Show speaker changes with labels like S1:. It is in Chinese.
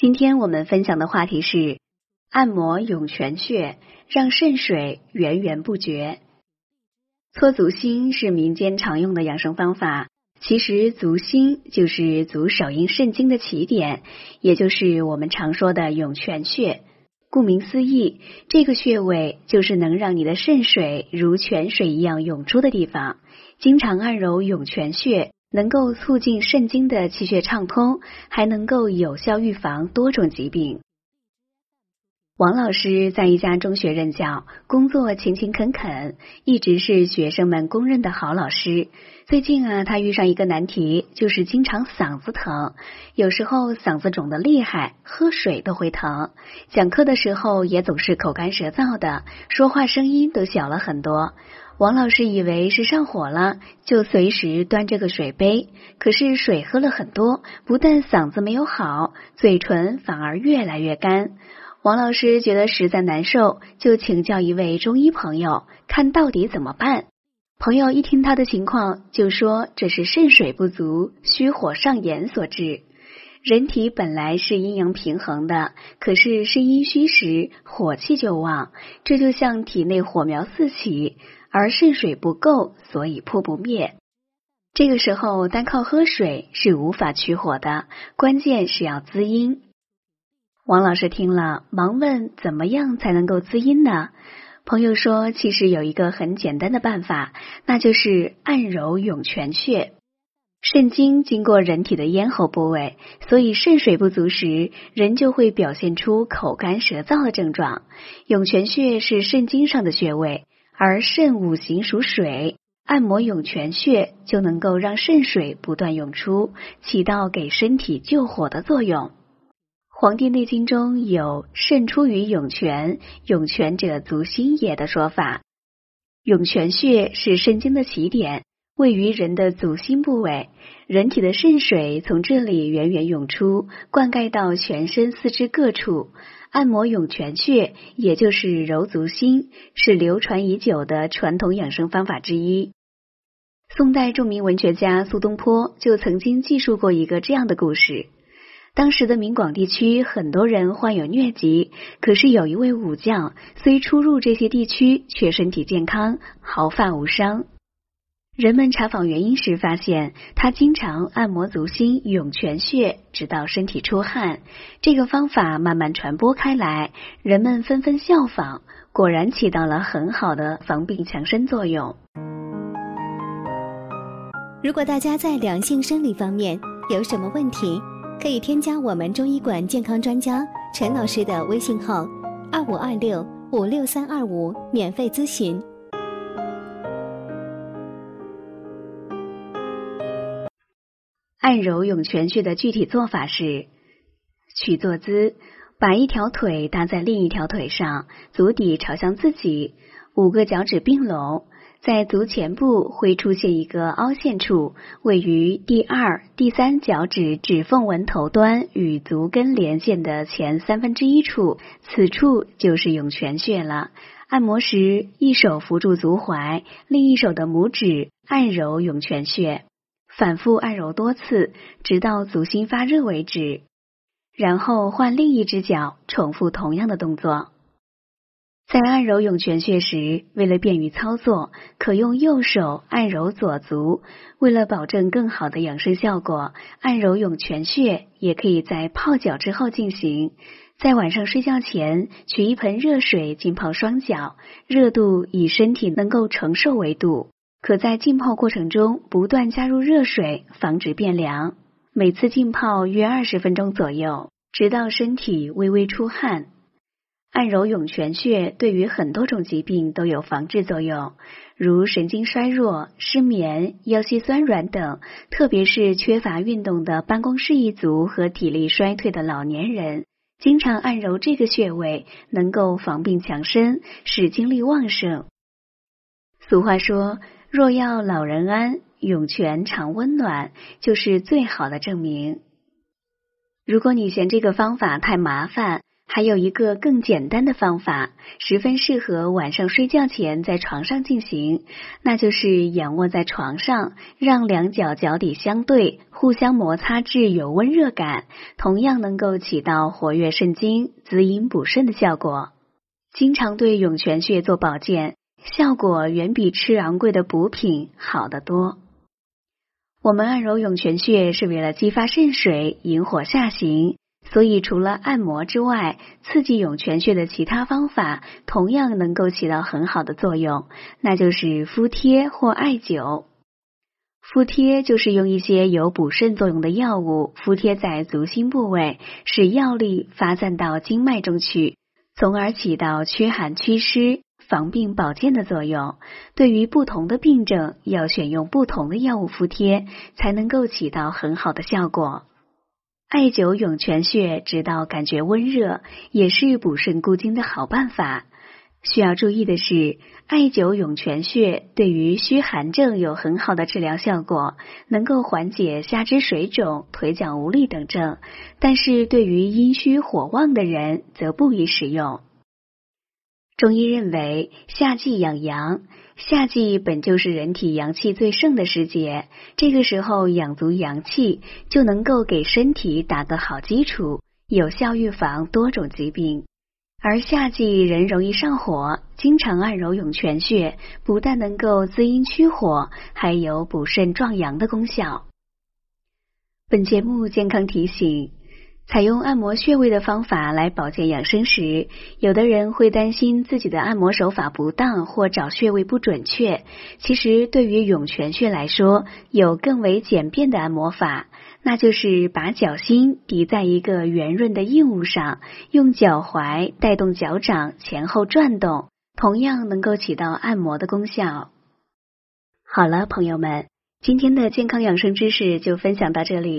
S1: 今天我们分享的话题是按摩涌泉穴，让肾水源源不绝。搓足心是民间常用的养生方法，其实足心就是足少阴肾经的起点，也就是我们常说的涌泉穴。顾名思义，这个穴位就是能让你的肾水如泉水一样涌出的地方。经常按揉涌泉穴。能够促进肾经的气血畅通，还能够有效预防多种疾病。王老师在一家中学任教，工作勤勤恳恳，一直是学生们公认的好老师。最近啊，他遇上一个难题，就是经常嗓子疼，有时候嗓子肿得厉害，喝水都会疼。讲课的时候也总是口干舌燥的，说话声音都小了很多。王老师以为是上火了，就随时端着个水杯。可是水喝了很多，不但嗓子没有好，嘴唇反而越来越干。王老师觉得实在难受，就请教一位中医朋友，看到底怎么办。朋友一听他的情况，就说这是肾水不足、虚火上炎所致。人体本来是阴阳平衡的，可是肾阴虚时，火气就旺，这就像体内火苗四起。而肾水不够，所以扑不灭。这个时候，单靠喝水是无法取火的，关键是要滋阴。王老师听了，忙问：“怎么样才能够滋阴呢？”朋友说：“其实有一个很简单的办法，那就是按揉涌泉穴。肾经经过人体的咽喉部位，所以肾水不足时，人就会表现出口干舌燥的症状。涌泉穴是肾经上的穴位。”而肾五行属水，按摩涌泉穴就能够让肾水不断涌出，起到给身体救火的作用。《黄帝内经》中有“肾出于涌泉，涌泉者足心也”的说法。涌泉穴是肾经的起点，位于人的足心部位，人体的肾水从这里源源涌出，灌溉到全身四肢各处。按摩涌泉穴，也就是揉足心，是流传已久的传统养生方法之一。宋代著名文学家苏东坡就曾经记述过一个这样的故事：当时的闽广地区很多人患有疟疾，可是有一位武将，虽出入这些地区，却身体健康，毫发无伤。人们查访原因时发现，他经常按摩足心涌泉穴，直到身体出汗。这个方法慢慢传播开来，人们纷纷效仿，果然起到了很好的防病强身作用。
S2: 如果大家在良性生理方面有什么问题，可以添加我们中医馆健康专家陈老师的微信号：二五二六五六三二五，免费咨询。
S1: 按揉涌泉穴的具体做法是：取坐姿，把一条腿搭在另一条腿上，足底朝向自己，五个脚趾并拢，在足前部会出现一个凹陷处，位于第二、第三脚趾指缝纹头端与足跟连线的前三分之一处，此处就是涌泉穴了。按摩时，一手扶住足踝，另一手的拇指按揉涌泉穴。反复按揉多次，直到足心发热为止。然后换另一只脚，重复同样的动作。在按揉涌泉穴时，为了便于操作，可用右手按揉左足。为了保证更好的养生效果，按揉涌泉穴也可以在泡脚之后进行。在晚上睡觉前，取一盆热水浸泡双脚，热度以身体能够承受为度。可在浸泡过程中不断加入热水，防止变凉。每次浸泡约二十分钟左右，直到身体微微出汗。按揉涌泉穴对于很多种疾病都有防治作用，如神经衰弱、失眠、腰膝酸软等。特别是缺乏运动的办公室一族和体力衰退的老年人，经常按揉这个穴位，能够防病强身，使精力旺盛。俗话说。若要老人安，涌泉常温暖，就是最好的证明。如果你嫌这个方法太麻烦，还有一个更简单的方法，十分适合晚上睡觉前在床上进行，那就是仰卧在床上，让两脚脚底相对，互相摩擦至有温热感，同样能够起到活跃肾经、滋阴补肾的效果。经常对涌泉穴做保健，效果远比吃昂贵的补品好得多。我们按揉涌泉穴是为了激发肾水，引火下行。所以，除了按摩之外，刺激涌泉穴的其他方法同样能够起到很好的作用，那就是敷贴或艾灸。敷贴就是用一些有补肾作用的药物敷贴在足心部位，使药力发散到经脉中去，从而起到驱寒祛湿、防病保健的作用。对于不同的病症，要选用不同的药物敷贴，才能够起到很好的效果。艾灸涌泉穴，直到感觉温热，也是补肾固精的好办法。需要注意的是，艾灸涌泉穴对于虚寒症有很好的治疗效果，能够缓解下肢水肿、腿脚无力等症。但是对于阴虚火旺的人，则不宜使用。中医认为，夏季养阳。夏季本就是人体阳气最盛的时节，这个时候养足阳气，就能够给身体打个好基础，有效预防多种疾病。而夏季人容易上火，经常按揉涌泉穴，不但能够滋阴驱火，还有补肾壮阳的功效。本节目健康提醒。采用按摩穴位的方法来保健养生时，有的人会担心自己的按摩手法不当或找穴位不准确。其实，对于涌泉穴来说，有更为简便的按摩法，那就是把脚心抵在一个圆润的硬物上，用脚踝带动脚掌前后转动，同样能够起到按摩的功效。好了，朋友们，今天的健康养生知识就分享到这里。